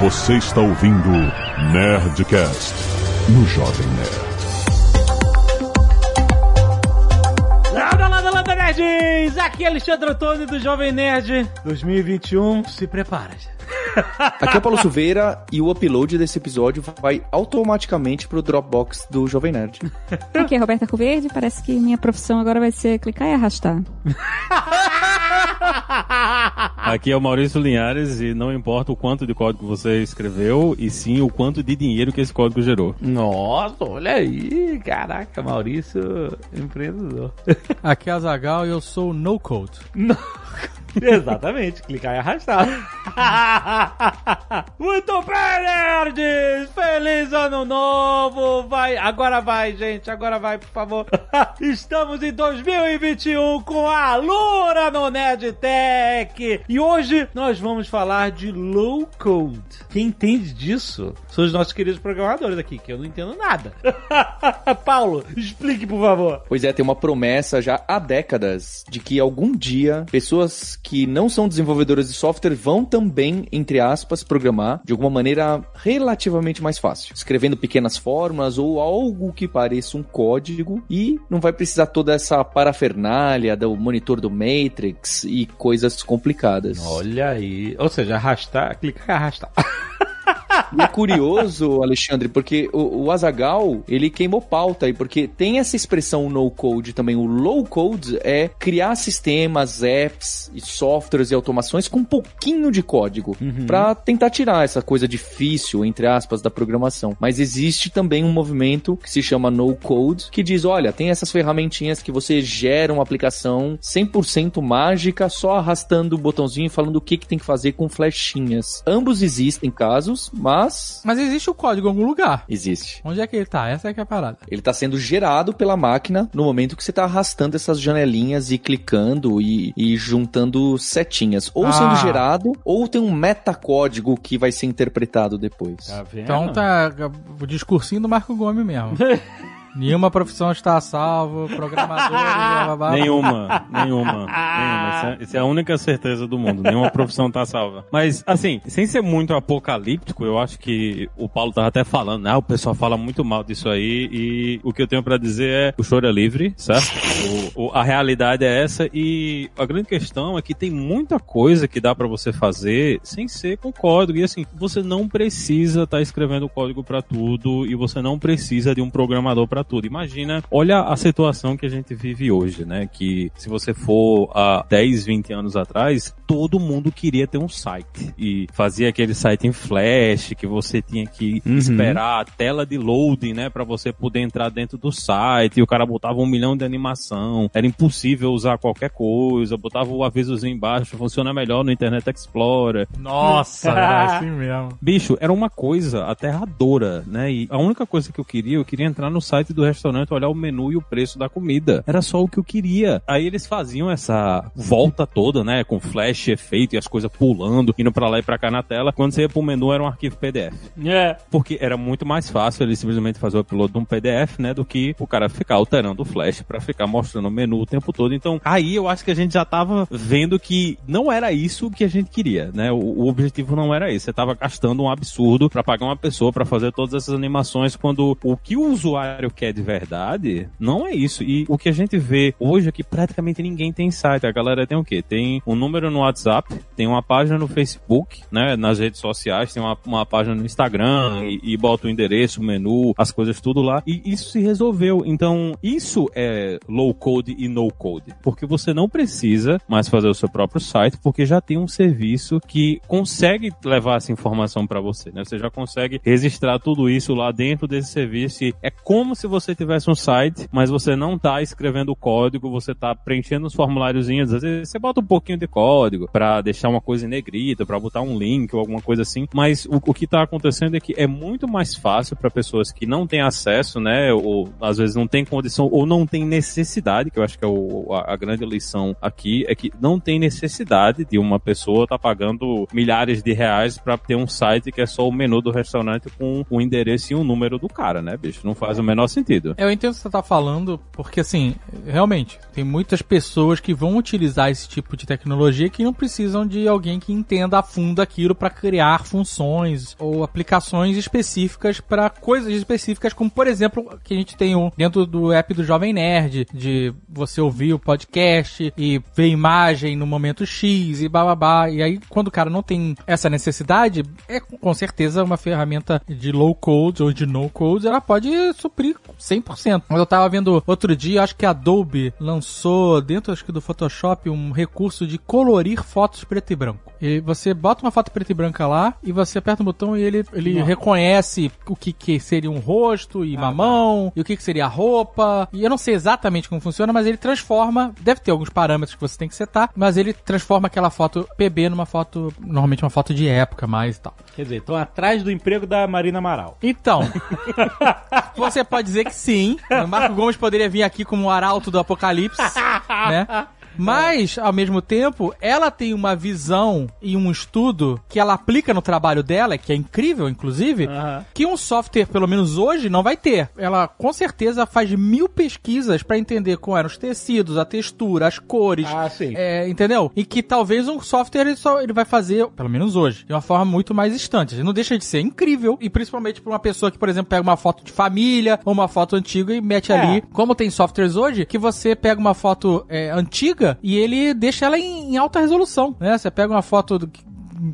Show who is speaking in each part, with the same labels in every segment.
Speaker 1: Você está ouvindo Nerdcast no Jovem Nerd.
Speaker 2: Landa, landa, landa, nerds! Aqui é Alexandre Antônio do Jovem Nerd 2021. Se prepara.
Speaker 3: Aqui é Paulo Silveira e o upload desse episódio vai automaticamente pro Dropbox do Jovem Nerd.
Speaker 4: Aqui é Roberta Coverde, parece que minha profissão agora vai ser clicar e arrastar.
Speaker 5: Aqui é o Maurício Linhares e não importa o quanto de código você escreveu, e sim o quanto de dinheiro que esse código gerou.
Speaker 2: Nossa, olha aí. Caraca, Maurício, empreendedor.
Speaker 6: Aqui é a Zagal e eu sou no code.
Speaker 2: Exatamente, clicar e arrastar. Muito bem, nerds! Feliz ano novo! Vai, agora vai, gente, agora vai, por favor. Estamos em 2021 com a Lura no Nerd Tech. E hoje nós vamos falar de low code. Quem entende disso são os nossos queridos programadores aqui, que eu não entendo nada. Paulo, explique, por favor.
Speaker 3: Pois é, tem uma promessa já há décadas de que algum dia pessoas que não são desenvolvedores de software vão também, entre aspas, programar de alguma maneira relativamente mais fácil, escrevendo pequenas fórmulas ou algo que pareça um código e não vai precisar toda essa parafernália do monitor do Matrix e coisas complicadas.
Speaker 2: Olha aí. Ou seja, arrastar, clicar arrastar.
Speaker 3: E é curioso, Alexandre, porque o, o Azagal ele queimou pauta aí, porque tem essa expressão no code também. O low code é criar sistemas, apps e softwares e automações com um pouquinho de código
Speaker 2: Uhum.
Speaker 3: para tentar tirar essa coisa difícil, entre aspas, da programação. Mas existe também um movimento que se chama no code, que diz: olha, tem essas ferramentinhas que você gera uma aplicação 100% mágica só arrastando o botãozinho e falando o que, que tem que fazer com flechinhas. Ambos existem casos, mas
Speaker 6: Mas existe o código em algum lugar.
Speaker 3: existe.
Speaker 6: Onde é que ele tá? Essa é que é a parada.
Speaker 3: Ele está sendo gerado pela máquina no momento que você está arrastando essas janelinhas e clicando e, e juntando setinhas. Ou
Speaker 6: Ah.
Speaker 3: sendo gerado, ou tem um metacódigo que vai ser interpretado depois.
Speaker 2: Tá vendo?
Speaker 6: Então tá o discursinho do Marco Gomes mesmo. Nenhuma profissão está a salvo, programadores, blá, blá, blá.
Speaker 5: Nenhuma, nenhuma, nenhuma. Essa, é- essa é a única certeza do mundo. Nenhuma profissão tá salva. Mas, assim, sem ser muito apocalíptico, eu acho que o Paulo tava até falando, né? O pessoal fala muito mal disso aí e o que eu tenho pra dizer é o choro é livre, certo? O- o- a realidade é essa e a grande questão é que tem muita coisa que dá pra você fazer sem ser com código. E assim, você não precisa estar escrevendo código pra tudo e você não precisa de um programador pra tudo. Imagina, olha a situação que a gente vive hoje, né? Que se você for há 10, 20 anos atrás, todo mundo queria ter um site e fazia aquele site em flash que você tinha que esperar a tela de loading, né, Pra você poder entrar dentro do site. E o cara botava um milhão de animação, era impossível usar qualquer coisa, botava o avisozinho embaixo, funciona melhor no Internet Explorer.
Speaker 6: Nossa, é assim mesmo.
Speaker 5: Bicho, era uma coisa aterradora, né? E a única coisa que eu queria, eu queria entrar no site do restaurante, olhar o menu e o preço da comida. Era só o que eu queria. Aí eles faziam essa volta toda, né? Com flash, efeito e as coisas pulando, indo pra lá e pra cá na tela. Quando você ia pro menu, era um arquivo PDF.
Speaker 2: É.
Speaker 5: Porque era muito mais fácil ele simplesmente fazer o upload de um PDF, né? Do que o cara ficar alterando o flash pra ficar mostrando o menu o tempo todo. Então, aí eu acho que a gente já tava vendo que não era isso que a gente queria, né? O, o objetivo não era esse. Você tava gastando um absurdo pra pagar uma pessoa pra fazer todas essas animações quando o que o usuário quer de verdade não é isso. E o que a gente vê hoje é que praticamente ninguém tem site. A galera tem o quê? Tem um número no WhatsApp, tem uma página no Facebook, né? Nas redes sociais, tem uma, uma página no Instagram e, e bota o endereço, o menu, as coisas tudo lá. E isso se resolveu. Então, isso é low code e no code. Porque você não precisa mais fazer o seu próprio site, porque já tem um serviço que consegue levar essa informação para você, né? Você já consegue registrar tudo isso lá dentro desse serviço. É como se você tivesse um site, mas você não tá escrevendo o código, você tá preenchendo os formuláriozinhos. Às vezes você bota um pouquinho de código para deixar uma coisa negrita, para botar um link ou alguma coisa assim. Mas o, o que tá acontecendo é que é muito mais fácil para pessoas que não têm acesso, né? Ou às vezes não tem condição ou não tem necessidade, que eu acho que é o, a, a grande lição aqui, é que não tem necessidade de uma pessoa estar tá pagando milhares de reais para ter um site que é só o menu do restaurante com o endereço e o número do cara, né, bicho? Não faz o menor sentido.
Speaker 6: Eu entendo o que você tá falando, porque assim, realmente, tem muitas pessoas que vão utilizar esse tipo de tecnologia que não precisam de alguém que entenda a fundo aquilo para criar funções ou aplicações específicas para coisas específicas, como por exemplo, que a gente tem um dentro do app do Jovem Nerd, de você ouvir o podcast e ver imagem no momento X e bababá. E aí, quando o cara não tem essa necessidade, é com certeza uma ferramenta de low code ou de no code, ela pode suprir 100%. Mas eu tava vendo outro dia, acho que a Adobe lançou dentro acho que do Photoshop um recurso de colorir fotos preto e branco. E você bota uma foto preta e branca lá e você aperta um botão e ele, ele reconhece o que, que seria um rosto e uma mão e o que, que seria a roupa. E eu não sei exatamente como funciona, mas ele transforma. Deve ter alguns parâmetros que você tem que setar, mas ele transforma aquela foto PB numa foto, normalmente uma foto de época mais e tal.
Speaker 2: Quer dizer, estão atrás do emprego da Marina Amaral.
Speaker 6: Então, você pode dizer que sim. O Marco Gomes poderia vir aqui como o arauto do apocalipse, né? Mas, ao mesmo tempo, ela tem uma visão e um estudo que ela aplica no trabalho dela, que é incrível, inclusive, que um software, pelo menos hoje, não vai ter. Ela, com certeza, faz mil pesquisas pra entender como eram os tecidos, a textura, as cores,
Speaker 2: Ah, sim.
Speaker 6: é, entendeu? E que talvez um software ele, só, ele vai fazer, pelo menos hoje, de uma forma muito mais distante. Não deixa de ser incrível. E principalmente pra uma pessoa que, por exemplo, pega uma foto de família ou uma foto antiga e mete
Speaker 2: É.
Speaker 6: ali. Como tem softwares hoje, que você pega uma foto é, antiga e ele deixa ela em, em alta resolução, né? Você pega uma foto do-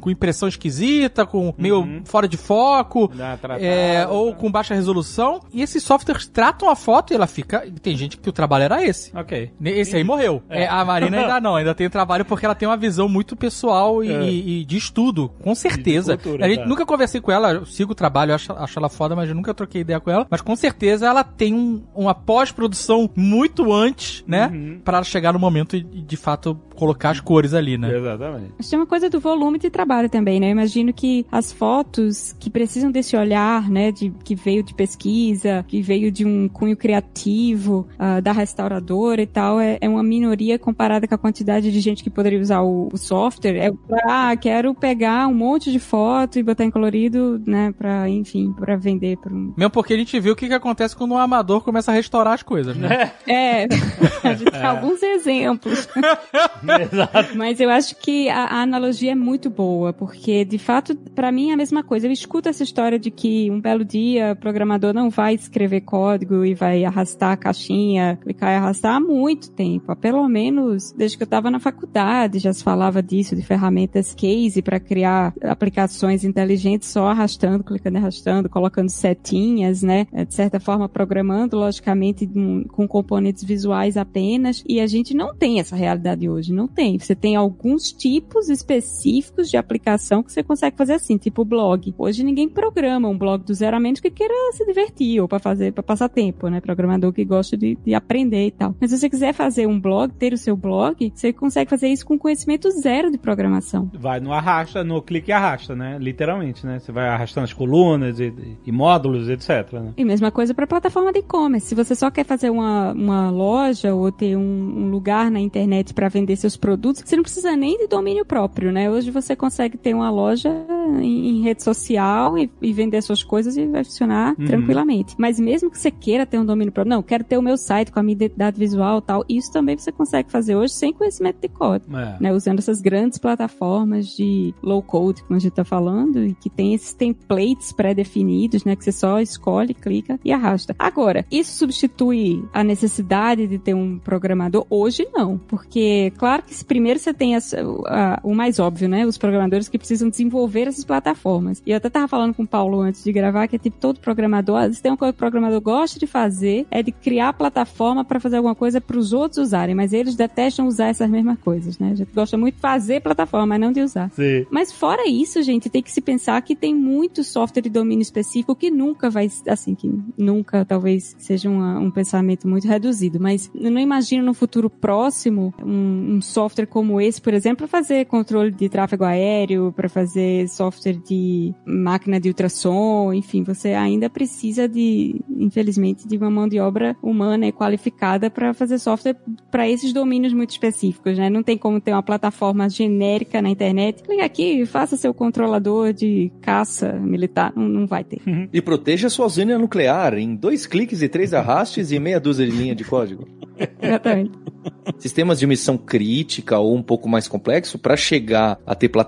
Speaker 6: com impressão esquisita, com meio fora de foco,
Speaker 2: tratada,
Speaker 6: é, ou com baixa resolução. E esses softwares tratam a foto e ela fica. Tem gente que o trabalho era esse.
Speaker 2: Ok.
Speaker 6: Esse aí morreu. É, a Marina ainda não, ainda tem trabalho porque ela tem uma visão muito pessoal e,
Speaker 2: É.
Speaker 6: e de estudo, com certeza.
Speaker 2: cultura,
Speaker 6: a gente
Speaker 2: tá.
Speaker 6: nunca conversei com ela, eu sigo o trabalho, eu acho, acho ela foda, mas eu nunca troquei ideia com ela. Mas com certeza ela tem um- uma pós-produção muito antes, né?
Speaker 2: Uhum.
Speaker 6: Pra ela chegar no momento e de fato colocar as cores ali, né?
Speaker 2: Exatamente.
Speaker 4: Mas tem uma coisa do volume de trabalho também, né? Eu imagino que as fotos que precisam desse olhar, né, de, que veio de pesquisa, que veio de um cunho criativo ah, da restauradora e tal, é, é uma minoria comparada com a quantidade de gente que poderia usar o, o software. É pra, ah, quero pegar um monte de foto e botar em colorido, né, pra, enfim, pra vender pra um...
Speaker 6: Mesmo porque a gente viu o que, que acontece quando um amador começa a restaurar as coisas, né?
Speaker 4: É, a gente tem alguns exemplos. Mas eu acho que a, a analogia é muito boa, porque de fato, pra mim é a mesma coisa. Eu escuto essa história de que um belo dia o programador não vai escrever código e vai arrastar a caixinha, clicar e arrastar há muito tempo. Pelo menos desde que eu estava na faculdade já se falava disso, de ferramentas case para criar aplicações inteligentes só arrastando, clicando e arrastando, colocando setinhas, né? De certa forma, programando, logicamente, com componentes visuais apenas. E a gente não tem essa realidade hoje, não tem. Você tem alguns tipos específicos de aplicação que você consegue fazer assim, tipo blog. Hoje ninguém programa um blog do zero a menos que queira se divertir ou para fazer, para passar tempo, né? Programador que gosta de, de aprender e tal. Mas se você quiser fazer um blog, ter o seu blog, você consegue fazer isso com conhecimento zero de programação.
Speaker 2: Vai no arrasta, no clique e arrasta, né? Literalmente, né? Você vai arrastando as colunas e, e módulos, etc, né?
Speaker 4: E mesma coisa para plataforma de e-commerce. Se você só quer fazer uma, uma loja ou ter um, um lugar na internet para vender seus produtos, você não precisa nem de domínio próprio, né? Hoje você consegue ter uma loja em, em rede social e, e vender suas coisas e vai funcionar
Speaker 2: Uhum.
Speaker 4: tranquilamente. Mas mesmo que você queira ter um domínio próprio, não, quero ter o meu site com a minha identidade visual e tal, isso também você consegue fazer hoje sem conhecimento de código
Speaker 2: É.
Speaker 4: né, usando essas grandes plataformas de low code, como a gente está falando, e que tem esses templates pré-definidos, né, que você só escolhe, clica e arrasta. Agora, isso substitui a necessidade de ter um programador? Hoje não, porque claro que primeiro você tem essa- a- o mais óbvio, né, os programadores que precisam desenvolver essas plataformas. E eu até tava falando com o Paulo antes de gravar que é tipo todo programador, vezes tem uma coisa que o programador gosta de fazer, é de criar plataforma para fazer alguma coisa para os outros usarem, mas eles detestam usar essas mesmas coisas, né? A gente gosta muito de fazer plataforma, mas não de usar.
Speaker 2: Sim.
Speaker 4: Mas fora isso, gente, tem que se pensar que tem muito software de domínio específico que nunca vai, assim, que nunca talvez seja uma- um pensamento muito reduzido, mas eu não imagino no futuro próximo um, um software como esse, por exemplo, para fazer controle de tráfego aéreo, para fazer software de máquina de ultrassom, enfim, você ainda precisa de, infelizmente, de uma mão de obra humana e qualificada para fazer software para esses domínios muito específicos, né? Não tem como ter uma plataforma genérica na internet. Liga aqui, faça seu controlador de caça militar. Não, não vai ter.
Speaker 3: E proteja sua usina nuclear em dois cliques e três arrastes e meia dúzia de linha de código.
Speaker 4: Exatamente.
Speaker 3: Sistemas de missão crítica ou um pouco mais complexo, para chegar a ter plataformas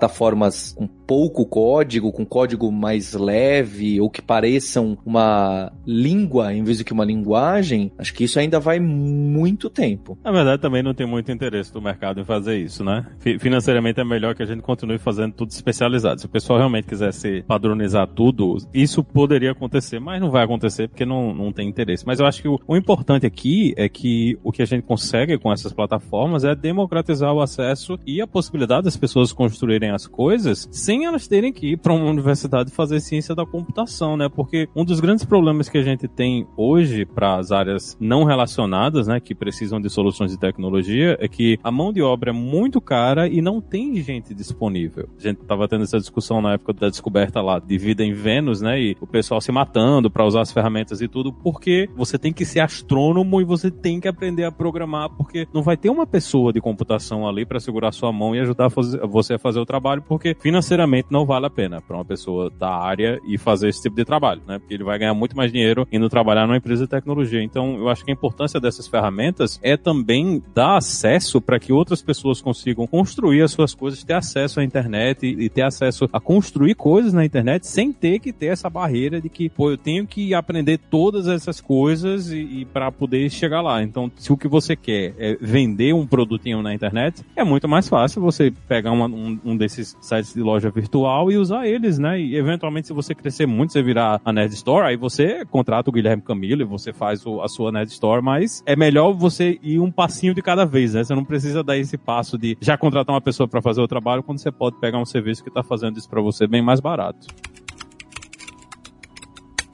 Speaker 3: com pouco código, com código mais leve ou que pareçam uma língua em vez de que uma linguagem, acho que isso ainda vai muito tempo.
Speaker 5: Na verdade, também não tem muito interesse do mercado em fazer isso, né? Fi- Financeiramente é melhor que a gente continue fazendo tudo especializado. Se o pessoal realmente quisesse padronizar tudo, isso poderia acontecer, mas não vai acontecer porque não, não tem interesse. Mas eu acho que o, o importante aqui é que o que a gente consegue com essas plataformas é democratizar o acesso e a possibilidade das pessoas construírem as coisas sem elas terem que ir para uma universidade fazer ciência da computação, né? Porque um dos grandes problemas que a gente tem hoje para as áreas não relacionadas, né, que precisam de soluções de tecnologia, é que a mão de obra é muito cara e não tem gente disponível. A gente estava tendo essa discussão na época da descoberta lá de vida em Vênus, né, e o pessoal se matando para usar as ferramentas e tudo, porque você tem que ser astrônomo e você tem que aprender a programar, porque não vai ter uma pessoa de computação ali para segurar sua mão e ajudar você a fazer o trabalho, porque financeiramente não vale a pena para uma pessoa da área e fazer esse tipo de trabalho, né? Porque ele vai ganhar muito mais dinheiro indo trabalhar numa empresa de tecnologia. Então, eu acho que a importância dessas ferramentas é também dar acesso para que outras pessoas consigam construir as suas coisas, ter acesso à internet e, e ter acesso a construir coisas na internet sem ter que ter essa barreira de que, pô, eu tenho que aprender todas essas coisas e, e para poder chegar lá. Então, se o que você quer é vender um produtinho na internet, é muito mais fácil você pegar uma- um, um desses sites de loja virtual e usar eles, né? E eventualmente, se você crescer muito, você virar a Nerd Store, aí você contrata o Guilherme Camilo e você faz o- a sua Nerd Store, mas é melhor você ir um passinho de cada vez, né? Você não precisa dar esse passo de já contratar uma pessoa para fazer o trabalho quando você pode pegar um serviço que tá fazendo isso para você bem mais barato.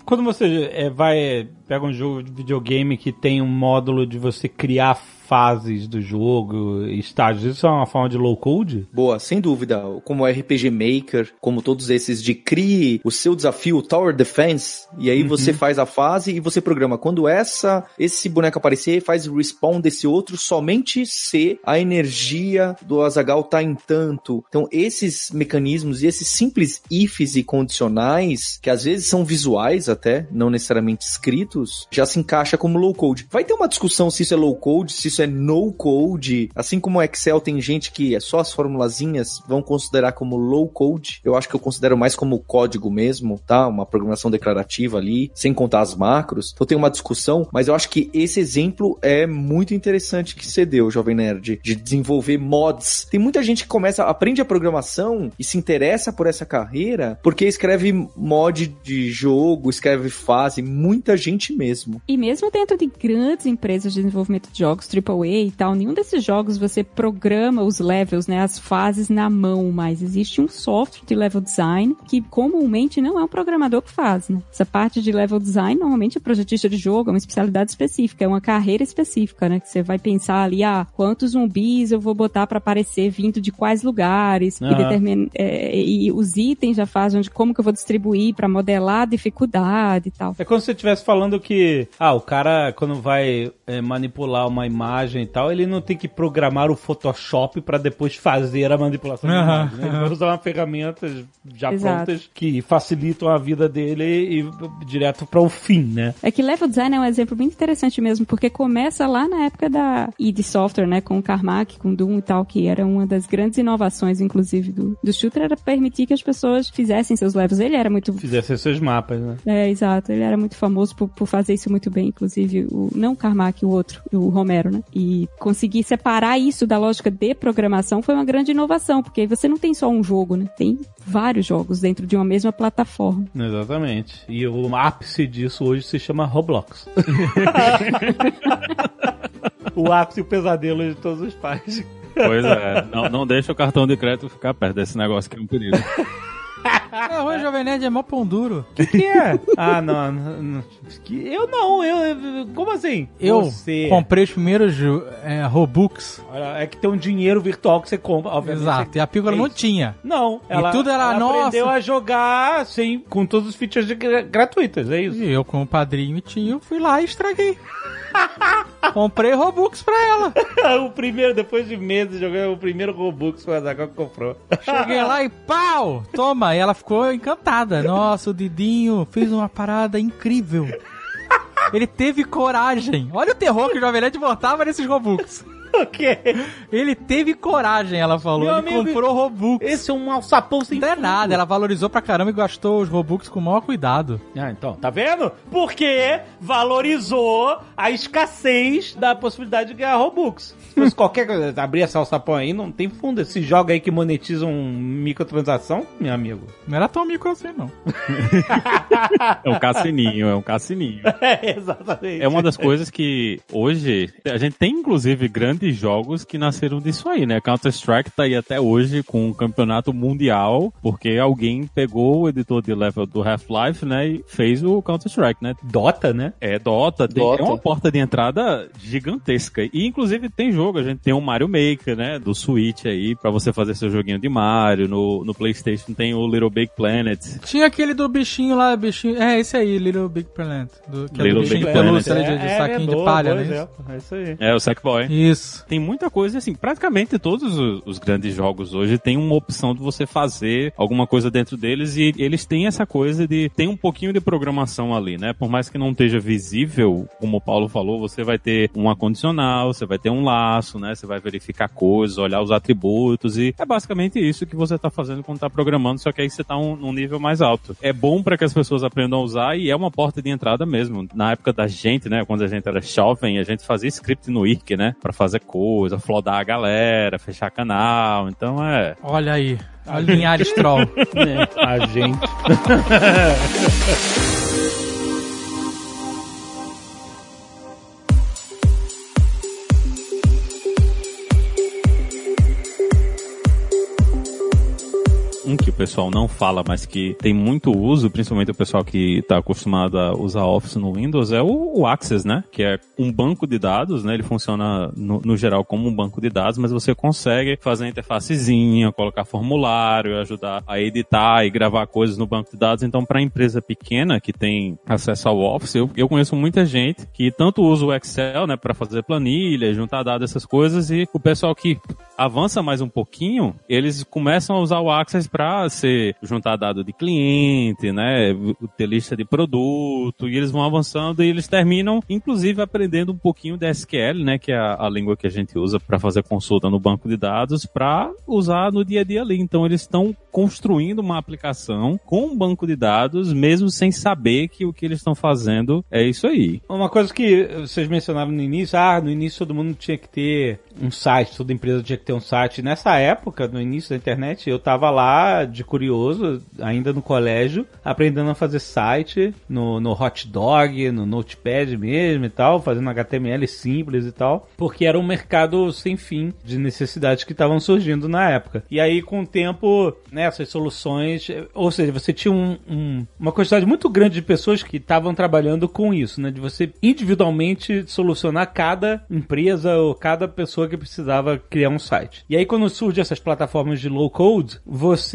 Speaker 2: Quando você é, vai, pega um jogo de videogame que tem um módulo de você criar fases do jogo, estágios, isso é uma forma de low code?
Speaker 3: Boa, sem dúvida. Como RPG Maker, como todos esses de crie o seu desafio, Tower Defense, e aí você faz a fase e você programa. Quando essa esse boneco aparecer, faz respawn desse outro somente se a energia do Azagal tá em tanto. Então, esses mecanismos e esses simples ifs e condicionais, que às vezes são visuais até, não necessariamente escritos, já se encaixa como low code. Vai ter uma discussão se isso é low code, se isso é no code. Assim como o Excel tem gente que é só as formulazinhas vão considerar como low code. Eu acho que eu considero mais como código mesmo, tá? Uma programação declarativa ali, sem contar as macros. Então tem uma discussão, mas eu acho que esse exemplo é muito interessante que você deu, Jovem Nerd, de desenvolver mods. Tem muita gente que começa, aprende a programação e se interessa por essa carreira porque escreve mod de jogo, escreve fase, muita gente mesmo.
Speaker 4: E mesmo dentro de grandes empresas de desenvolvimento de jogos, AAA e tal, nenhum desses jogos você programa os levels, né, as fases na mão, mas existe um software de level design que comumente não é um programador que faz, né? Essa parte de level design normalmente é projetista de jogo, é uma especialidade específica, é uma carreira específica, né? Que você vai pensar ali, ah, quantos zumbis eu vou botar para aparecer vindo de quais lugares, e,
Speaker 2: Aham.
Speaker 4: determina, é, e os itens já fazem de como que eu vou distribuir para modelar a dificuldade e tal.
Speaker 2: É como se você estivesse falando que, ah, o cara, quando vai é, manipular uma imagem e tal, ele não tem que programar o Photoshop pra depois fazer a manipulação da
Speaker 6: Aham,
Speaker 2: imagem. Né? Ele vai usar uma ferramentas já
Speaker 4: Exato.
Speaker 2: prontas que facilitam a vida dele e direto para o fim, né?
Speaker 4: É que level design é um exemplo muito interessante mesmo, porque começa lá na época da id Software, né, com o Carmack, com Doom e tal, que era uma das grandes inovações, inclusive, do, do shooter, era permitir que as pessoas fizessem seus levels. Ele era muito...
Speaker 2: Fizesse seus mapas, né?
Speaker 4: É, exato. Ele era muito famoso por, por fazer isso muito bem, inclusive, o, não o Carmack, o outro, o Romero, né? E conseguir separar isso da lógica de programação foi uma grande inovação, porque aí você não tem só um jogo, né? Tem vários jogos dentro de uma mesma plataforma.
Speaker 2: Exatamente. E o ápice disso hoje se chama Roblox. o ápice e o pesadelo de todos os pais.
Speaker 5: Pois é, não, não deixa o cartão de crédito ficar perto desse negócio que é um perigo.
Speaker 6: É, arroz Jovem Nerd é mó pão duro.
Speaker 2: O que é? Ah, não, não, não. Que- Eu não, eu. Como assim?
Speaker 6: Eu
Speaker 2: Você.
Speaker 6: comprei os primeiros é, Robux.
Speaker 2: Olha, é que tem um dinheiro virtual que você compra, obviamente.
Speaker 6: Exato. E a Pícola
Speaker 2: É
Speaker 6: não tinha.
Speaker 2: Não, ela,
Speaker 6: tudo era,
Speaker 2: ela
Speaker 6: nossa.
Speaker 2: aprendeu a jogar, assim, com todos os features de gra- gratuitos, é isso?
Speaker 6: E eu, como padrinho e tio, fui lá e estraguei. Comprei Robux pra ela.
Speaker 2: o primeiro, depois de meses jogando, o primeiro Robux foi a Zagal que comprou.
Speaker 6: Cheguei lá e pau! Toma! E ela ficou encantada. Nossa, o Didinho fez uma parada incrível. Ele teve coragem. Olha o terror que o Jovem Nerd botava nesses Robux.
Speaker 2: O quê?
Speaker 6: Ele teve coragem, ela falou.
Speaker 2: Meu
Speaker 6: Ele
Speaker 2: amigo,
Speaker 6: comprou Robux.
Speaker 2: Esse é um alçapão sem
Speaker 6: Não é nada, ela valorizou pra caramba e gastou os Robux com o maior cuidado.
Speaker 2: Ah, então, tá vendo? Porque valorizou a escassez da possibilidade de ganhar Robux. Fosse qualquer coisa, abrir essa alçapão aí, não tem fundo. Esse jogo aí que monetizam microtransação, meu amigo.
Speaker 6: Não era tão mico assim, não.
Speaker 5: É um cassininho, é um cassininho.
Speaker 2: É, exatamente.
Speaker 5: É uma das coisas que hoje a gente tem inclusive grandes jogos que nasceram disso aí, né? Counter-Strike tá aí até hoje com um campeonato mundial, porque alguém pegou o editor de level do Half-Life, né, e fez o Counter-Strike, né?
Speaker 2: Dota, né?
Speaker 5: É Dota, tem-
Speaker 3: Dota.
Speaker 5: é uma porta de entrada gigantesca. E inclusive tem jogo, a gente tem o Mario Maker, né, do Switch aí, pra você fazer seu joguinho de Mario, no, no PlayStation tem o Little Big Planet.
Speaker 6: Tinha aquele do bichinho lá, bichinho. É, esse aí, Little Big Planet. Do, que é
Speaker 5: Little
Speaker 6: do bichinho
Speaker 5: Big
Speaker 6: de pelúcia
Speaker 5: Planet.
Speaker 6: ali, de, de saquinho de
Speaker 2: boa,
Speaker 6: palha,
Speaker 2: boa
Speaker 6: né?
Speaker 2: É isso aí.
Speaker 5: É, o Sackboy.
Speaker 6: Isso.
Speaker 5: Tem muita coisa, assim, praticamente todos os, os grandes jogos hoje tem uma opção de você fazer alguma coisa dentro deles e eles têm essa coisa de, tem um pouquinho de programação ali, né? Por mais que não esteja visível, como o Paulo falou, você vai ter um condicional, você vai ter um laço, né? Você vai verificar coisas, olhar os atributos e é basicamente isso que você tá fazendo quando tá programando, só que aí você tá um, num nível mais alto. É bom para que as pessoas aprendam a usar e é uma porta de entrada mesmo. Na época da gente, né? Quando a gente era jovem, a gente fazia script no Wiki, né? Pra fazer coisa, flodar a galera, fechar canal. Então é.
Speaker 6: Olha aí. A linhares troll.
Speaker 2: A gente.
Speaker 5: Que o pessoal não fala, mas que tem muito uso, principalmente o pessoal que está acostumado a usar Office no Windows, é o, o Access, né? Que é um banco de dados, né? Ele funciona no, no geral como um banco de dados, mas você consegue fazer a interfacezinha, colocar formulário, ajudar a editar e gravar coisas no banco de dados. Então, para empresa pequena que tem acesso ao Office, eu, eu conheço muita gente que tanto usa o Excel, né, para fazer planilha, juntar dados, essas coisas, e o pessoal que avança mais um pouquinho, eles começam a usar o Access para ser juntar dado de cliente, né, ter lista de produto, e eles vão avançando e eles terminam, inclusive, aprendendo um pouquinho de SQL, né, que é a, a língua que a gente usa para fazer consulta no banco de dados, para usar no dia a dia ali. Então, eles estão construindo uma aplicação com um banco de dados, mesmo sem saber que o que eles estão fazendo é isso aí.
Speaker 2: Uma coisa que vocês mencionaram no início, ah, no início todo mundo tinha que ter um site, toda empresa tinha que ter um site. Nessa época, no início da internet, eu tava lá de curioso, ainda no colégio, aprendendo a fazer site no, no Hot Dog, no Notepad mesmo e tal, fazendo HTML simples e tal, porque era um mercado sem fim de necessidades que estavam surgindo na época. E aí, com o tempo, né, soluções, ou seja, você tinha um- um- uma quantidade muito grande de pessoas que estavam trabalhando com isso, né, de você individualmente solucionar cada empresa ou cada pessoa que precisava criar um site. E aí, quando surgem essas plataformas de low code, você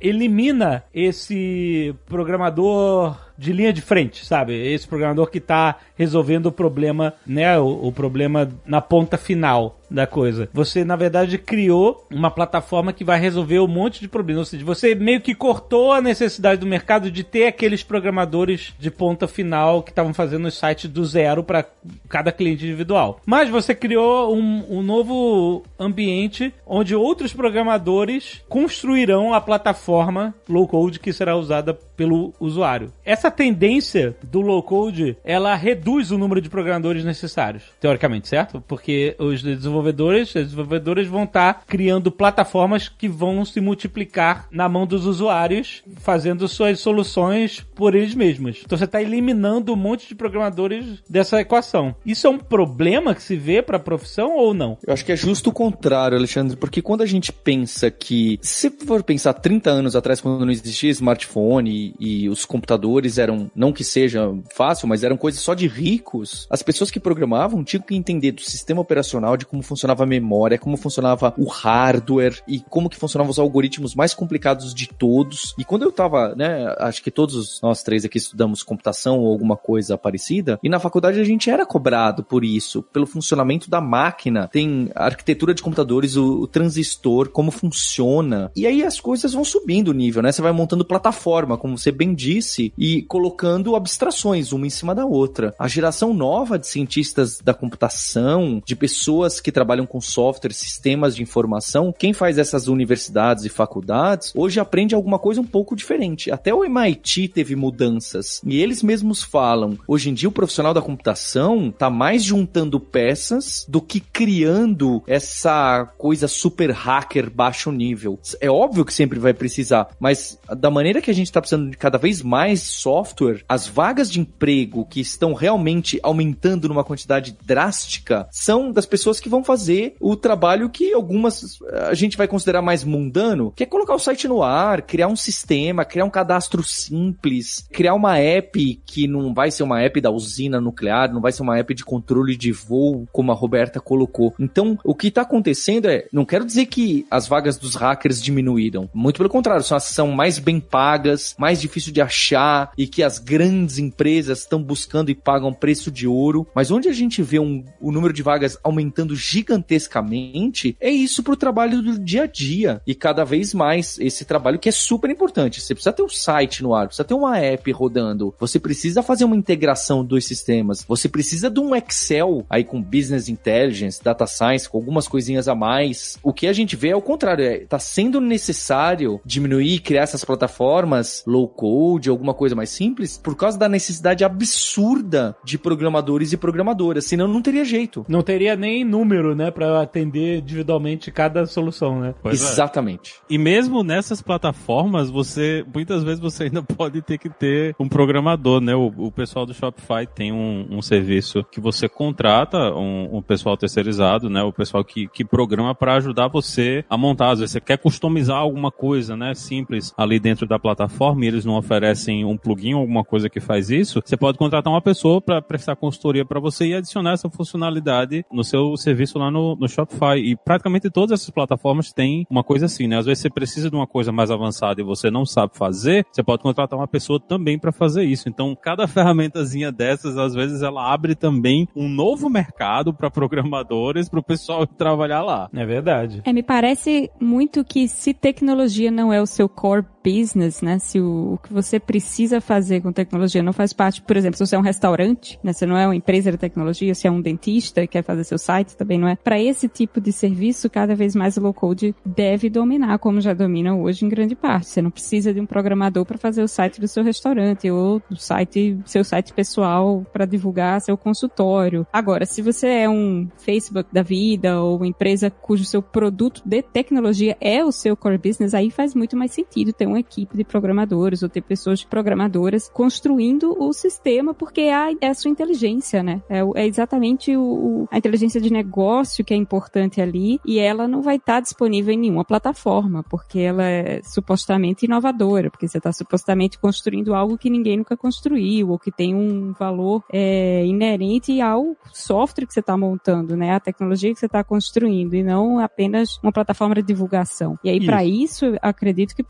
Speaker 2: elimina esse programador de linha de frente, sabe? Esse programador que tá resolvendo o problema, né? O, o problema na ponta final da coisa. Você, na verdade, criou uma plataforma que vai resolver um monte de problemas. Ou seja, você meio que cortou a necessidade do mercado de ter aqueles programadores de ponta final que estavam fazendo os sites do zero para cada cliente individual. Mas você criou um, um novo ambiente onde outros programadores construirão a plataforma low code que será usada pelo usuário. Essa essa tendência do low code, ela reduz o número de programadores necessários, teoricamente, certo? Porque os desenvolvedores, os desenvolvedores vão estar criando plataformas que vão se multiplicar na mão dos usuários, fazendo suas soluções por eles mesmos. Então você está eliminando um monte de programadores dessa equação. Isso é um problema que se vê para a profissão ou não?
Speaker 3: Eu acho que é justo o contrário, Alexandre, porque quando a gente pensa que, se for pensar 30 anos atrás, quando não existia smartphone e, e os computadores eram, não que seja fácil, mas eram coisas só de ricos, as pessoas que programavam tinham que entender do sistema operacional, de como funcionava a memória, como funcionava o hardware e como que funcionavam os algoritmos mais complicados de todos. E quando eu tava, né, acho que todos nós três aqui estudamos computação ou alguma coisa parecida, e na faculdade a gente era cobrado por isso, pelo funcionamento da máquina. Tem a arquitetura de computadores, o, o transistor, como funciona. E aí as coisas vão subindo o nível, né? Você vai montando plataforma, como você bem disse, e colocando abstrações uma em cima da outra. A geração nova de cientistas da computação, de pessoas que trabalham com software, sistemas de informação, quem faz essas universidades e faculdades, hoje aprende alguma coisa um pouco diferente. Até o MIT teve mudanças. E eles mesmos falam, hoje em dia o profissional da computação tá mais juntando peças do que criando essa coisa super hacker baixo nível. É óbvio que sempre vai precisar, mas da maneira que a gente tá precisando de cada vez mais software, as vagas de emprego que estão realmente aumentando numa quantidade drástica são das pessoas que vão fazer o trabalho que algumas a gente vai considerar mais mundano, que é colocar o site no ar, criar um sistema, criar um cadastro simples, criar uma app que não vai ser uma app da usina nuclear, não vai ser uma app de controle de voo, como a Roberta colocou. Então, o que está acontecendo é, não quero dizer que as vagas dos hackers diminuíram, muito pelo contrário, são, são mais bem pagas, mais difícil de achar e que as grandes empresas estão buscando e pagam preço de ouro. Mas onde a gente vê um, o número de vagas aumentando gigantescamente, é isso pro trabalho do dia a dia. E cada vez mais esse trabalho que é super importante. Você precisa ter um site no ar, precisa ter uma app rodando, você precisa fazer uma integração dos sistemas, você precisa de um Excel aí com Business Intelligence, Data Science, com algumas coisinhas a mais. O que a gente vê é o contrário, é, tá sendo necessário diminuir criar essas plataformas low code, alguma coisa mais simples, por causa da necessidade absurda de programadores e programadoras, senão não teria jeito.
Speaker 2: Não teria nem número, né, para atender individualmente cada solução, né?
Speaker 5: Pois é.
Speaker 3: Exatamente.
Speaker 5: E mesmo nessas plataformas, você muitas vezes você ainda pode ter que ter um programador, né? O, o pessoal do Shopify tem um, um serviço que você contrata um, um pessoal terceirizado, né? O pessoal que, que programa para ajudar você a montar. Às vezes você quer customizar alguma coisa, né? Simples ali dentro da plataforma e eles não oferecem um plugin ou alguma coisa que faz isso. Você pode contratar uma pessoa para prestar consultoria para você e adicionar essa funcionalidade no seu serviço lá no, no Shopify. E praticamente todas essas plataformas têm uma coisa assim, né? Às vezes você precisa de uma coisa mais avançada e você não sabe fazer, você pode contratar uma pessoa também para fazer isso. Então, cada ferramentazinha dessas, às vezes, ela abre também um novo mercado para programadores, para o pessoal trabalhar lá.
Speaker 2: É verdade.
Speaker 4: É, me parece muito que se tecnologia não é o seu core business, né? Se o, o, que você precisa fazer com tecnologia não faz parte, por exemplo, se você é um restaurante, né? Você não é uma empresa de tecnologia, se é um dentista e quer fazer seu site, também não é. Para esse tipo de serviço, cada vez mais o low code deve dominar, como já domina hoje em grande parte. Você não precisa de um programador para fazer o site do seu restaurante ou do site, seu site pessoal para divulgar seu consultório. Agora, se você é um Facebook da vida ou uma empresa cujo seu produto de tecnologia é o seu core business, aí faz muito mais sentido ter uma equipe de programadores ou ter pessoas programadoras construindo o sistema, porque é a, é a sua inteligência, né? É, é exatamente o, a inteligência de negócio que é importante ali e ela não vai estar disponível em nenhuma plataforma, porque ela é supostamente inovadora, porque você está supostamente construindo algo que ninguém nunca construiu ou que tem um valor é, inerente ao software que você está montando, né? A tecnologia que você está construindo e não apenas uma plataforma de divulgação. E aí, para isso, acredito que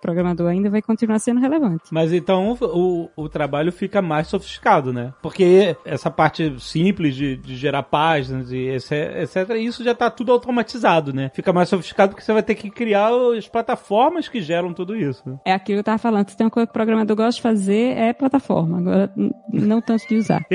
Speaker 4: programador ainda vai continuar sendo relevante.
Speaker 2: Mas então o, o trabalho fica mais sofisticado, né? Porque essa parte simples de, de gerar páginas e etc, isso já está tudo automatizado, né? Fica mais sofisticado porque você vai ter que criar as plataformas que geram tudo isso. Né?
Speaker 4: É aquilo que eu tava falando. Se tem uma coisa que o programador gosta de fazer, é plataforma. Agora, não tanto de usar.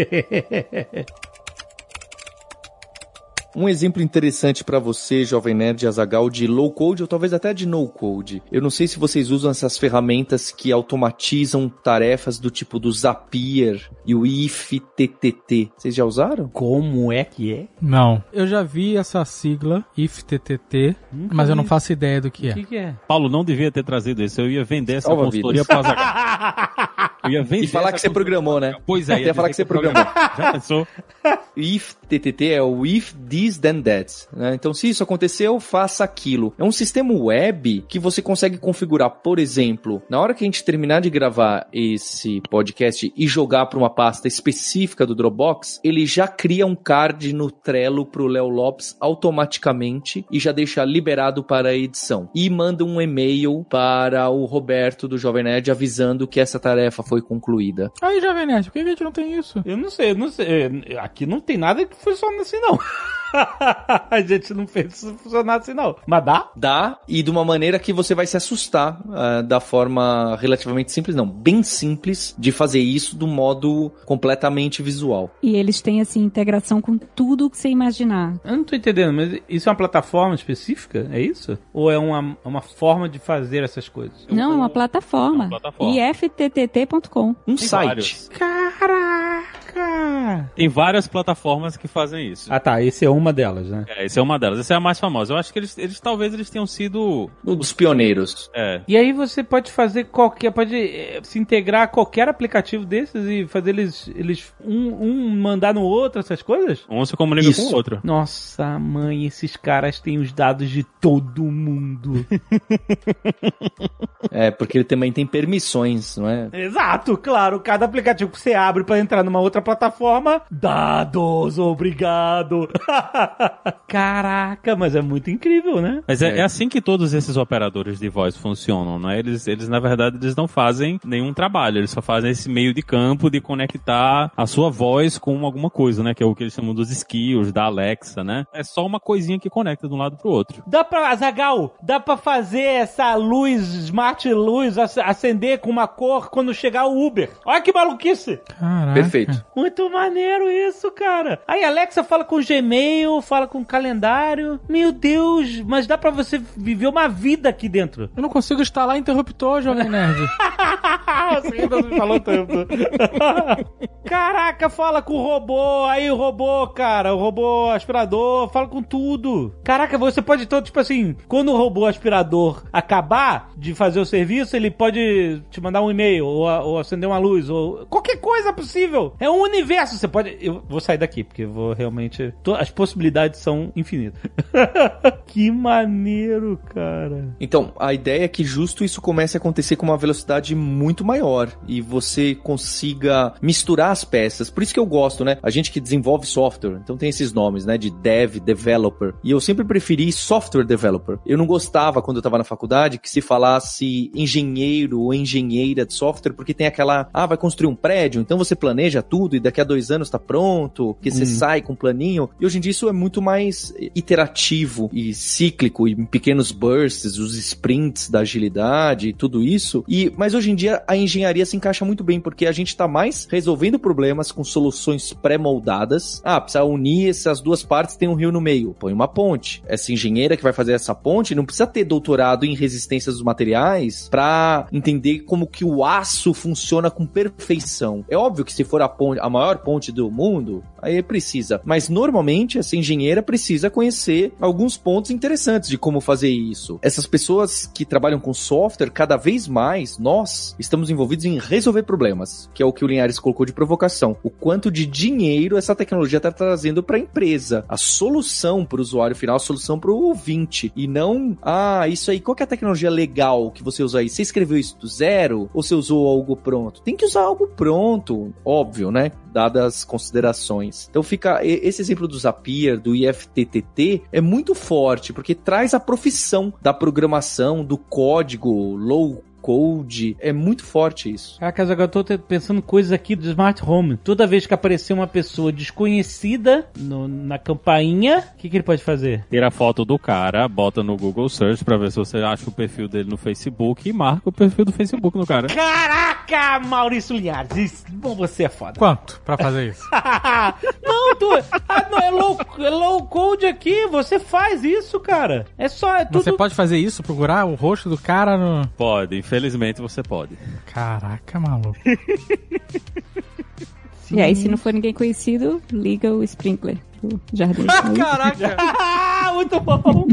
Speaker 3: Um exemplo interessante para você, jovem nerd Azagal, de low code ou talvez até de no code. Eu não sei se vocês usam essas ferramentas que automatizam tarefas do tipo do Zapier e o IFTTT. Vocês já usaram?
Speaker 2: Como é que é?
Speaker 6: Não. Eu já vi essa sigla, IFTTT,
Speaker 2: Nunca
Speaker 6: mas eu
Speaker 2: vi.
Speaker 6: não faço ideia do que
Speaker 2: O
Speaker 6: é.
Speaker 2: que, que é?
Speaker 5: Paulo não devia ter trazido isso. Eu ia vender essa
Speaker 3: Salva
Speaker 5: consultoria para Azaghal. Eu ia vender
Speaker 3: E falar que você programou, né?
Speaker 5: Pois é.
Speaker 3: Ia falar que você
Speaker 5: eu programei. Já pensou?
Speaker 3: if TTT é o if this then that. né? Então, se isso aconteceu, faça aquilo. É um sistema web que você consegue configurar, por exemplo, na hora que a gente terminar de gravar esse podcast e jogar para uma pasta específica do Dropbox, ele já cria um card no Trello pro Léo Lopes automaticamente e já deixa liberado para a edição. E manda um e-mail para o Roberto do Jovem Nerd avisando que essa tarefa foi concluída.
Speaker 6: Aí, Jovem Nerd, por que a gente não tem isso?
Speaker 2: Eu não sei, eu não sei. Aqui não tem nada que funcione assim, não. a gente não fez isso funcionar assim, não. Mas dá?
Speaker 3: Dá, e de uma maneira que você vai se assustar ah, da forma relativamente simples, não, bem simples de fazer isso do modo completamente visual.
Speaker 4: E eles têm, assim, integração com tudo que você imaginar.
Speaker 2: Eu não tô entendendo, mas isso é uma plataforma específica? É isso? Ou é uma, uma forma de fazer essas coisas?
Speaker 4: Não, é uma plataforma.
Speaker 5: É uma plataforma.
Speaker 4: IFTTT.com.
Speaker 3: Um
Speaker 5: Tem
Speaker 3: site.
Speaker 5: vários.
Speaker 2: Caraca!
Speaker 5: Tem várias plataformas que fazem isso.
Speaker 2: Ah tá, esse é uma delas, né?
Speaker 5: É, essa é uma delas. Essa é a mais famosa. Eu acho que eles, eles talvez eles tenham sido.
Speaker 3: Um dos pioneiros.
Speaker 5: É.
Speaker 2: E aí você pode fazer qualquer, pode eh, se integrar a qualquer aplicativo desses e fazer eles, eles um, um mandar no outro, essas coisas?
Speaker 5: Um se comunica
Speaker 3: Isso.
Speaker 5: com o outro.
Speaker 2: Nossa, mãe, esses caras têm os dados de todo mundo.
Speaker 3: É, porque ele também tem permissões, não é?
Speaker 2: Exato, claro. Cada aplicativo que você abre pra entrar numa outra plataforma, dados, obrigado. Caraca, mas é muito incrível, né?
Speaker 5: Mas é,
Speaker 3: É.
Speaker 5: é assim que todos esses operadores de voz funcionam, né? Eles, eles, na verdade, eles não fazem nenhum trabalho. Eles só fazem esse meio de campo de conectar a sua voz com alguma coisa, né? Que é o que eles chamam dos skills, da Alexa, né? É só uma coisinha que conecta de um lado pro outro.
Speaker 2: Dá pra, Azagal, dá pra fazer essa luz, smart luz, ac- acender com uma cor quando chegar o Uber. Olha que maluquice!
Speaker 6: Caraca.
Speaker 3: Perfeito.
Speaker 2: Muito maneiro isso, cara. Aí Alexa fala com Gmail, fala com calendário. Meu Deus, mas dá pra você viver uma vida aqui dentro.
Speaker 6: Eu não consigo instalar interruptor, Jovem Nerd.
Speaker 2: Você ainda não falou tanto. Caraca, fala com o robô, aí o robô, cara, o robô aspirador, fala com tudo. Caraca, você pode então, tipo assim, quando o robô aspirador acabar de fazer o serviço, ele pode te mandar um e-mail, ou, ou acender uma luz, ou qualquer coisa possível. É um universo, você pode... Eu vou sair daqui, porque vou realmente... As possibilidades são infinitas. que maneiro, cara.
Speaker 3: Então, a ideia é que justo isso comece a acontecer com uma velocidade muito maior e você consiga misturar as peças. Por isso que eu gosto, né? A gente que desenvolve software, então tem esses nomes, né? De dev, developer. E eu sempre preferi software developer. Eu não gostava quando eu tava na faculdade que se falasse engenheiro ou engenheira de software, porque tem aquela, ah, vai construir um prédio, então você planeja tudo e daqui a dois anos tá pronto, que você sai com um planinho. E hoje em dia isso é muito mais iterativo e cíclico, e pequenos bursts, os sprints da agilidade e tudo isso. E, mas hoje em dia a engenharia se encaixa muito bem, porque a gente tá mais resolvendo problemas com soluções pré-moldadas. Ah, precisa unir essas duas partes, tem um rio no meio. Põe uma ponte. Essa engenheira que vai fazer essa ponte não precisa ter doutorado em resistência dos materiais para entender como que o aço funciona com perfeição. É óbvio que se for a ponte, a maior ponte do mundo, aí precisa. Mas normalmente essa engenheira precisa conhecer alguns pontos interessantes de como fazer isso. Essas pessoas que trabalham com software, cada vez mais nós estamos envolvidos em resolver problemas, que é o que o Linhares colocou de provocação. O quanto de dinheiro essa tecnologia está trazendo para a empresa. A solução para o usuário final, a solução para o ouvinte. E não, ah, isso aí, qual que é a tecnologia legal que você usa aí? Você escreveu isso do zero ou você usou algo pronto? Tem que usar algo pronto, óbvio, né? Dadas as considerações. Então fica esse exemplo do Zapier, do IFTTT, é muito forte porque traz a profissão da programação, do código low code. É muito forte isso.
Speaker 2: Caraca, agora eu tô pensando coisas aqui do Smart Home. Toda vez que aparecer uma pessoa desconhecida no- na campainha, o que, que ele pode fazer?
Speaker 5: Tira a foto do cara, bota no Google Search pra ver se você acha o perfil dele no Facebook e marca o perfil do Facebook no cara.
Speaker 2: Caraca, Maurício Linhares, isso, bom, você é foda.
Speaker 6: Quanto pra fazer isso?
Speaker 2: não, tu, ah, não, é low, é low code aqui, você faz isso, cara. É só, é tudo...
Speaker 6: Você pode fazer isso? Procurar o rosto do cara no.
Speaker 5: Pode, infelizmente você pode.
Speaker 6: Caraca, maluco.
Speaker 4: E aí, se não for ninguém conhecido, liga o sprinkler pro jardim.
Speaker 6: Caraca!
Speaker 2: Ah, muito bom!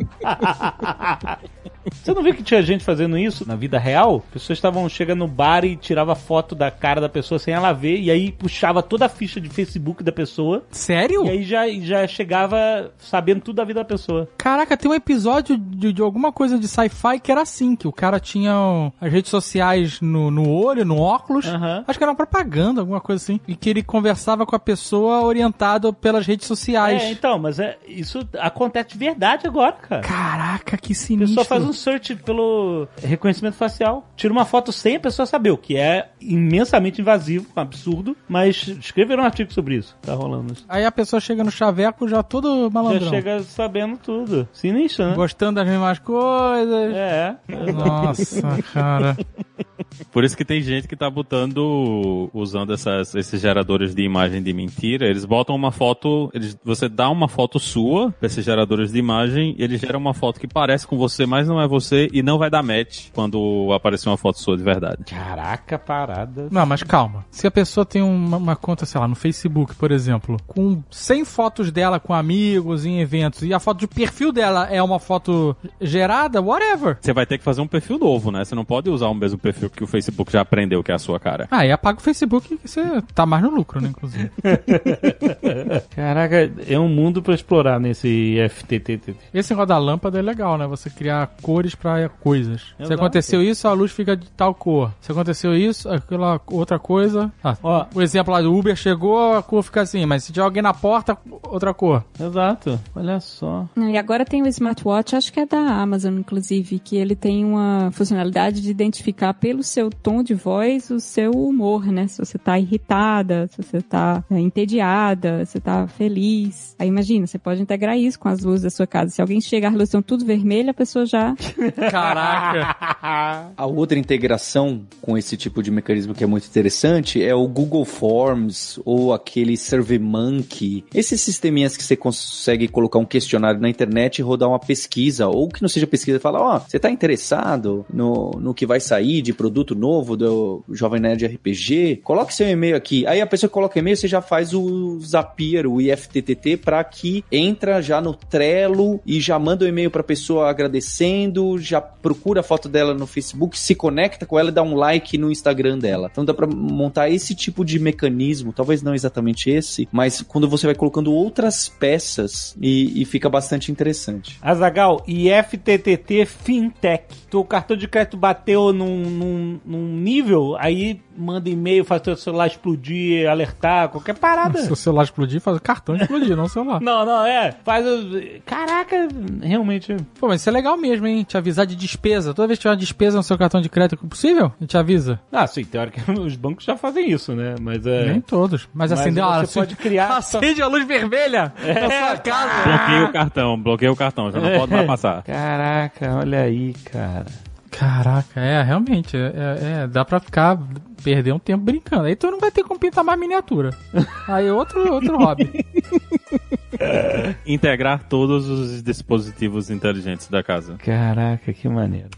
Speaker 2: Você não viu que tinha gente fazendo isso na vida real? Pessoas estavam chegando no bar e tirava foto da cara da pessoa sem ela ver, e aí puxava toda a ficha de Facebook da pessoa,
Speaker 6: Sério?
Speaker 2: e aí já, já chegava sabendo tudo da vida da pessoa.
Speaker 6: Caraca, tem um episódio de, de alguma coisa de sci-fi que era assim, que o cara tinha as redes sociais no, no olho, no óculos.
Speaker 2: Aham.
Speaker 6: Acho que era uma propaganda, alguma coisa assim. E que ele conversava com a pessoa orientado pelas redes sociais.
Speaker 2: É, então, mas é, isso acontece de verdade agora, cara.
Speaker 6: Caraca, que
Speaker 2: A
Speaker 6: sinistro.
Speaker 2: pessoa faz um search pelo reconhecimento facial. Tira uma foto sem a pessoa saber, o que é imensamente invasivo, um absurdo. Mas escreveram um artigo sobre isso. Tá rolando isso.
Speaker 6: Aí a pessoa chega no chaveco já todo
Speaker 2: Já
Speaker 6: malandrão.
Speaker 2: chega sabendo tudo. Sinistro, né?
Speaker 6: Gostando das mesmas coisas.
Speaker 2: É.
Speaker 6: Nossa, cara.
Speaker 5: Por isso que tem gente que tá botando, usando essas, esses geradores de imagem de mentira, eles botam uma foto, eles, você dá uma foto sua pra esses geradores de imagem, e ele gera uma foto que parece com você, mas não é você, e não vai dar match quando aparecer uma foto sua de verdade.
Speaker 2: Caraca, parada.
Speaker 6: Não, mas calma. Se a pessoa tem uma, uma conta, sei lá, no Facebook, por exemplo, com 100 fotos dela com amigos em eventos, e a foto de perfil dela é uma foto gerada, whatever.
Speaker 5: Você vai ter que fazer um perfil novo, né? Você não pode usar o mesmo perfil que o Facebook já aprendeu que é a sua cara.
Speaker 6: Ah, e apaga o Facebook que você tá mais no lucro, né, inclusive.
Speaker 2: Caraca, é um mundo pra explorar nesse FTTT.
Speaker 6: Esse negócio da lâmpada é legal, né? Você criar cores pra coisas. Se
Speaker 2: Exato.
Speaker 6: aconteceu isso, a luz fica de tal cor. Se aconteceu isso, aquela outra coisa. Ah,
Speaker 2: Ó.
Speaker 6: o exemplo lá do Uber chegou, a cor fica assim, mas se tiver alguém na porta, outra cor.
Speaker 2: Exato. Olha só.
Speaker 4: E agora tem o smartwatch, acho que é da Amazon, inclusive, que ele tem uma funcionalidade de identificar pelo seu tom de voz o seu humor, né? Se você tá irritada, se você tá é, entediada, se você tá feliz. Aí imagina, você pode integrar isso com as luzes da sua casa. Se alguém chegar, as luzes estão tudo vermelhas, a pessoa já.
Speaker 6: Caraca!
Speaker 3: A outra integração com esse tipo de mecanismo que é muito interessante é o Google Forms ou aquele SurveyMonkey. Esses sisteminhas que você consegue colocar um questionário na internet e rodar uma pesquisa, ou que não seja pesquisa, fala, ó, você tá interessado no, no que vai sair de produto novo do Jovem Nerd RPG? Coloque seu e-mail aqui. Aí a pessoa que coloca e-mail, você já faz o Zapier, o IFTTT, para que entra já no Trello e já manda o e-mail pra pessoa agradecendo, já procura a foto dela no Facebook, se conecta com ela e dá um like no Instagram dela. Então dá pra montar esse tipo de mecanismo, talvez não exatamente esse, mas quando você vai colocando outras peças e, e fica bastante interessante.
Speaker 2: Azagal, IFTTT Fintech. Tu cartão de crédito bateu num, num, num nível, aí manda e-mail, faz teu celular explodir, alertar, qualquer parada.
Speaker 6: Se o celular explodir, faz o cartão explodir, não o celular.
Speaker 2: Não, não, é. Faz o. Caraca, realmente.
Speaker 6: Pô, mas isso é legal mesmo, hein? Te avisar de despesa. Toda vez que tiver uma despesa no seu cartão de crédito possível, ele te avisa.
Speaker 2: Ah, sim, teoricamente os bancos já fazem isso, né? Mas é.
Speaker 6: Nem todos. Mas,
Speaker 2: Mas
Speaker 6: acendeu a
Speaker 2: você pode criar-
Speaker 6: Acende a luz vermelha na sua casa.
Speaker 5: Bloqueia o cartão, bloqueia o cartão, já não pode mais passar.
Speaker 2: Caraca, olha aí, cara.
Speaker 6: Caraca, é, realmente. É, é, é, dá pra ficar. Perder um tempo brincando. Aí tu não vai ter como pintar mais miniatura. Aí outro, outro hobby.
Speaker 5: Integrar todos os dispositivos inteligentes da casa.
Speaker 2: Caraca, que maneiro.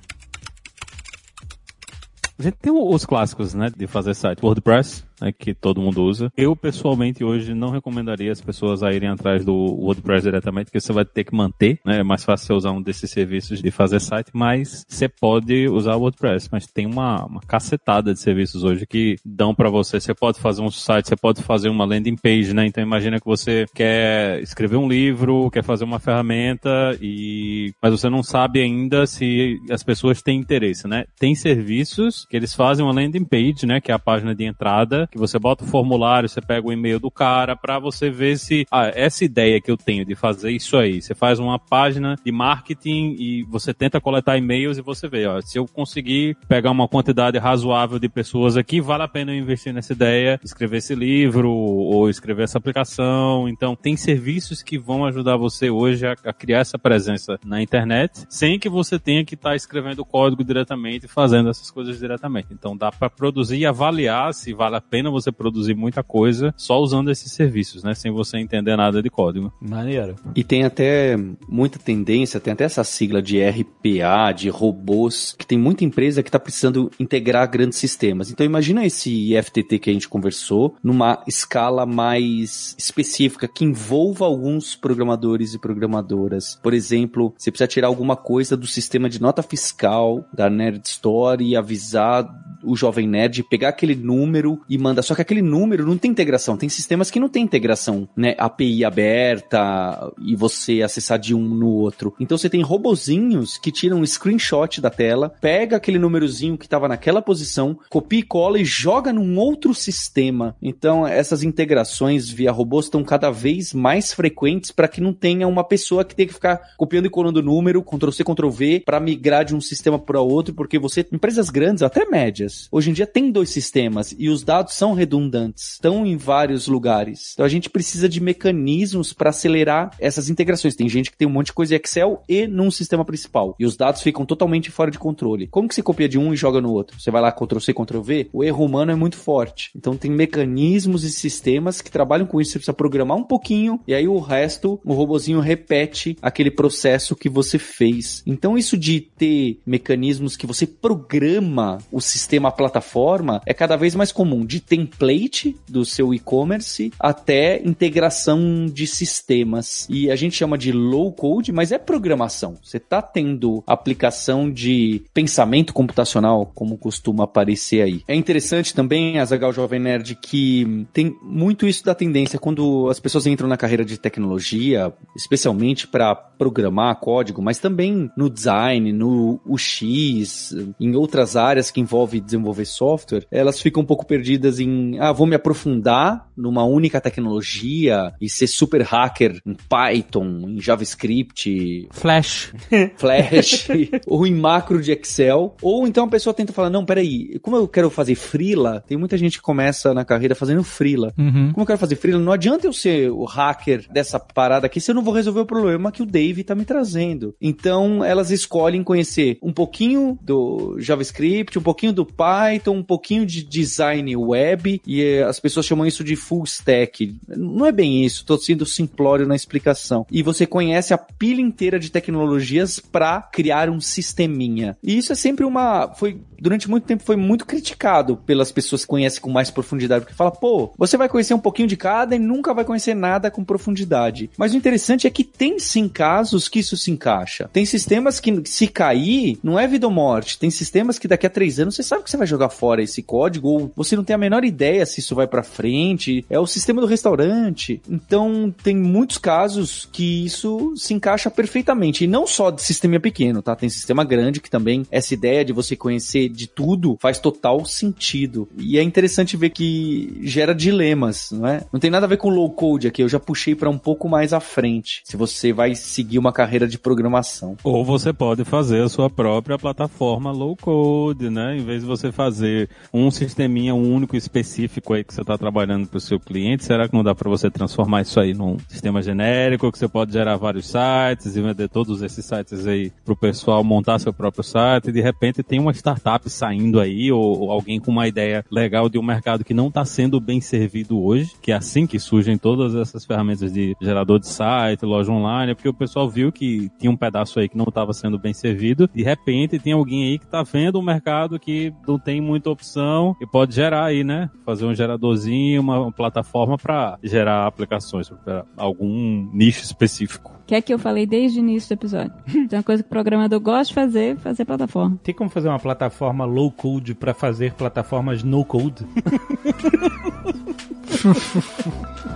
Speaker 5: A gente tem os clássicos, né, de fazer site. WordPress, né, que todo mundo usa. Eu, pessoalmente, hoje não recomendaria as pessoas a irem atrás do WordPress diretamente, porque você vai ter que manter, né? É mais fácil você usar um desses serviços de fazer site, mas você pode usar o WordPress. Mas tem uma, uma cacetada de serviços hoje que dão para você. Você pode fazer um site, você pode fazer uma landing page, né? Então imagina que você quer escrever um livro, quer fazer uma ferramenta e mas você não sabe ainda se as pessoas têm interesse, né? Tem serviços que eles fazem uma landing page, né, que é a página de entrada que você bota o formulário, você pega o e-mail do cara para você ver se ah, essa ideia que eu tenho de fazer isso aí, você faz uma página de marketing e você tenta coletar e-mails e você vê, ó, se eu conseguir pegar uma quantidade razoável de pessoas aqui, vale a pena eu investir nessa ideia, escrever esse livro ou escrever essa aplicação. Então, tem serviços que vão ajudar você hoje a, a criar essa presença na internet, sem que você tenha que estar tá escrevendo código diretamente e fazendo essas coisas diretamente. Então, dá para produzir e avaliar se vale a pena você produzir muita coisa só usando esses serviços, né, sem você entender nada de código.
Speaker 3: Maneiro. E tem até muita tendência, tem até essa sigla de RPA, de robôs, que tem muita empresa que está precisando integrar grandes sistemas. Então, imagina esse IFTT que a gente conversou numa escala mais específica que envolva alguns programadores e programadoras. Por exemplo, você precisa tirar alguma coisa do sistema de nota fiscal da Nerd Store e avisar o jovem nerd pegar aquele número e manda. Só que aquele número não tem integração. Tem sistemas que não tem integração, né? API aberta e você acessar de um no outro. Então você tem robozinhos que tiram um screenshot da tela, pega aquele númerozinho que estava naquela posição, copia e cola e joga num outro sistema. Então essas integrações via robôs estão cada vez mais frequentes para que não tenha uma pessoa que tenha que ficar copiando e colando o número, Ctrl C, Ctrl V, para migrar de um sistema para outro, porque você, empresas grandes, até médias, hoje em dia tem dois sistemas e os dados são redundantes, estão em vários lugares. Então a gente precisa de mecanismos para acelerar essas integrações. Tem gente que tem um monte de coisa em Excel e num sistema principal, e os dados ficam totalmente fora de controle. Como que você copia de um e joga no outro? Você vai lá, Ctrl C, Ctrl V? O erro humano é muito forte. Então tem mecanismos e sistemas que trabalham com isso, você precisa programar um pouquinho, e aí o resto, o robozinho repete aquele processo que você fez. Então isso de ter mecanismos que você programa o sistema, a plataforma, é cada vez mais comum, de template do seu e-commerce até integração de sistemas. E a gente chama de low code, mas é programação. Você está tendo aplicação de pensamento computacional, como costuma aparecer aí. É interessante também, Azagal Jovem Nerd, que tem muito isso da tendência quando as pessoas entram na carreira de tecnologia, especialmente para programar código, mas também no design, no UX, em outras áreas que envolvem desenvolver software, elas ficam um pouco perdidas em, ah, vou me aprofundar numa única tecnologia e ser super hacker em Python, em JavaScript,
Speaker 6: Flash,
Speaker 3: Flash, ou em macro de Excel, ou então a pessoa tenta falar, não, peraí, como eu quero fazer freela, tem muita gente que começa na carreira fazendo freela.
Speaker 6: Uhum.
Speaker 3: Como eu quero fazer freela, não adianta eu ser o hacker dessa parada aqui se eu não vou resolver o problema que o Dave tá me trazendo. Então, elas escolhem conhecer um pouquinho do JavaScript, um pouquinho do Python, um pouquinho de design web, e eh, as pessoas chamam isso de full stack. Não é bem isso, tô sendo simplório na explicação. E você conhece a pilha inteira de tecnologias para criar um sisteminha. E isso é sempre uma. Foi durante muito tempo foi muito criticado pelas pessoas que conhecem com mais profundidade, porque fala, pô, você vai conhecer um pouquinho de cada e nunca vai conhecer nada com profundidade. Mas o interessante é que tem sim casos que isso se encaixa. Tem sistemas que se cair, não é vida ou morte. Tem sistemas que daqui a três anos você sabe que você vai jogar fora esse código, ou você não tem a menor ideia se isso vai para frente. É o sistema do restaurante. Então tem muitos casos que isso se encaixa perfeitamente. E não só de sistema pequeno, tá? Tem sistema grande que também essa ideia de você conhecer de tudo faz total sentido. E é interessante ver que gera dilemas, não é? Não tem nada a ver com low code aqui, eu já puxei para um pouco mais à frente. Se você vai seguir uma carreira de programação.
Speaker 5: Ou você pode fazer a sua própria plataforma low code, né? Em vez de você fazer um sisteminha único específico aí que você está trabalhando para seu cliente, será que não dá para você transformar isso aí num sistema genérico que você pode gerar vários sites e vender todos esses sites aí para o pessoal montar seu próprio site e de repente tem uma startup saindo aí ou, ou alguém com uma ideia legal de um mercado que não está sendo bem servido hoje, que é assim que surgem todas essas ferramentas de gerador de site, loja online, é porque o pessoal viu que tinha um pedaço aí que não estava sendo bem servido, de repente tem alguém aí que está vendo um mercado que não tem muita opção e pode gerar aí, né? Fazer um geradorzinho, uma, uma plataforma para gerar aplicações para algum nicho específico.
Speaker 4: Que é que eu falei desde o início do episódio. Tem uma coisa que o programador gosta de fazer, fazer plataforma.
Speaker 2: Tem como fazer uma plataforma low code para fazer plataformas no code?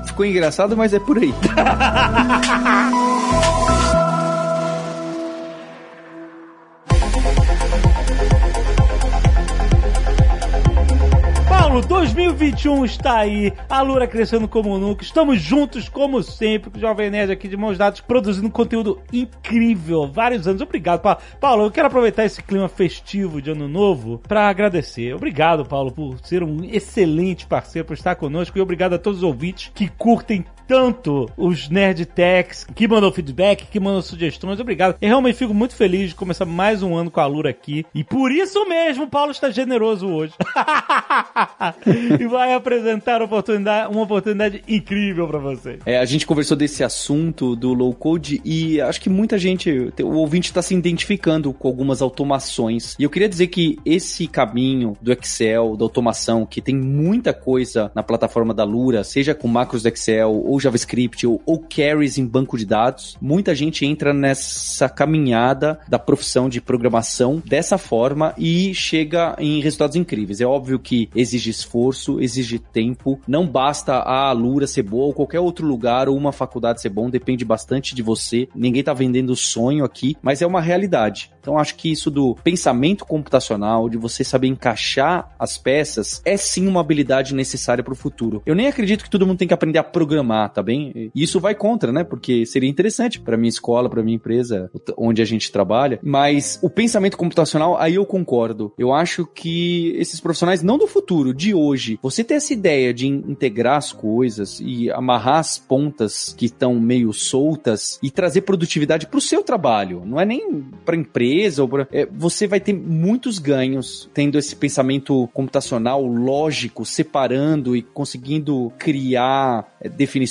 Speaker 3: Ficou engraçado, mas é por aí.
Speaker 2: Paulo, 2021 está aí, a Lura crescendo como nunca, estamos juntos como sempre, com o Jovem Nerd aqui de mãos dadas, produzindo conteúdo incrível, vários anos. Obrigado, Paulo. Paulo, eu quero aproveitar esse clima festivo de ano novo para agradecer. Obrigado, Paulo, por ser um excelente parceiro, por estar conosco e obrigado a todos os ouvintes que curtem tanto os Nerd Techs, que mandou feedback, que mandou sugestões. Obrigado. Eu realmente fico muito feliz de começar mais um ano com a Lura aqui. E por isso mesmo, o Paulo está generoso hoje. e vai apresentar oportunidade, uma oportunidade incrível para você.
Speaker 3: É, a gente conversou desse assunto do low code e acho que muita gente, o ouvinte está se identificando com algumas automações. E eu queria dizer que esse caminho do Excel, da automação, que tem muita coisa na plataforma da Lura, seja com macros do Excel ou JavaScript ou, ou carries em banco de dados. Muita gente entra nessa caminhada da profissão de programação dessa forma e chega em resultados incríveis. É óbvio que exige esforço, exige tempo. Não basta a Alura ser boa ou qualquer outro lugar ou uma faculdade ser bom, depende bastante de você. Ninguém tá vendendo sonho aqui, mas é uma realidade. Então acho que isso do pensamento computacional, de você saber encaixar as peças, é sim uma habilidade necessária para o futuro. Eu nem acredito que todo mundo tem que aprender a programar, tá bem? E isso vai contra, né? Porque seria interessante para minha escola, para minha empresa, onde a gente trabalha. Mas o pensamento computacional, aí eu concordo. Eu acho que esses profissionais, não do futuro, de hoje, você ter essa ideia de integrar as coisas e amarrar as pontas que estão meio soltas e trazer produtividade para o seu trabalho. Não é nem para empresa ou pra, é, você vai ter muitos ganhos tendo esse pensamento computacional lógico, separando e conseguindo criar é,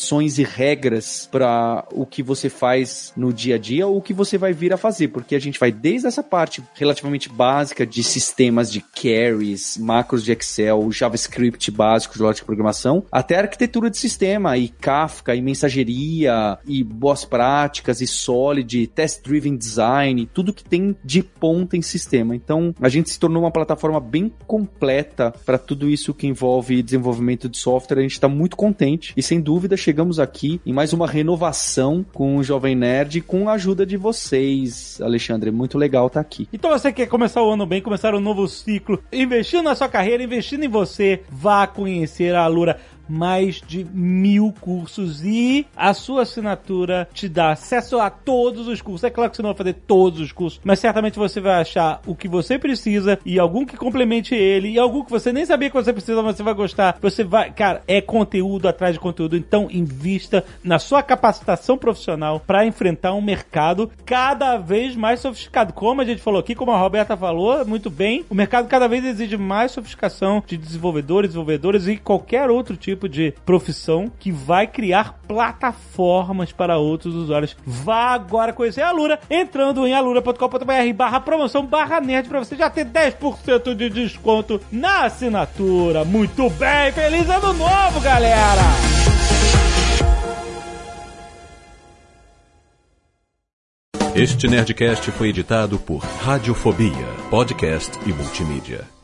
Speaker 3: definições e regras para o que você faz no dia a dia ou o que você vai vir a fazer, porque a gente vai desde essa parte relativamente básica de sistemas de carries, macros de Excel, JavaScript básico de lógica de programação, até arquitetura de sistema e Kafka e mensageria e boas práticas e Solid, test driven design, tudo que tem de ponta em sistema. Então, a gente se tornou uma plataforma bem completa para tudo isso que envolve desenvolvimento de software. A gente está muito contente e sem dúvida chegamos aqui em mais uma renovação com o Jovem Nerd com a ajuda de vocês, Alexandre. Muito legal estar tá aqui.
Speaker 2: Então você quer começar o ano bem, começar um novo ciclo, investindo na sua carreira, investindo em você, vá conhecer a Alura mais de mil cursos e a sua assinatura te dá acesso a todos os cursos. É claro que você não vai fazer todos os cursos, mas certamente você vai achar o que você precisa e algum que complemente ele e algum que você nem sabia que você precisa, mas você vai gostar. Você vai, cara, é conteúdo atrás de conteúdo. Então invista na sua capacitação profissional para enfrentar um mercado cada vez mais sofisticado. Como a gente falou aqui, como a Roberta falou muito bem, o mercado cada vez exige mais sofisticação de desenvolvedores, desenvolvedores e qualquer outro tipo tipo de profissão que vai criar plataformas para outros usuários. Vá agora conhecer a Alura entrando em alura.com.br barra promoção barra nerd para você já ter 10% de desconto na assinatura. Muito bem, feliz ano novo, galera!
Speaker 1: Este Nerdcast foi editado por Radiofobia, podcast e multimídia.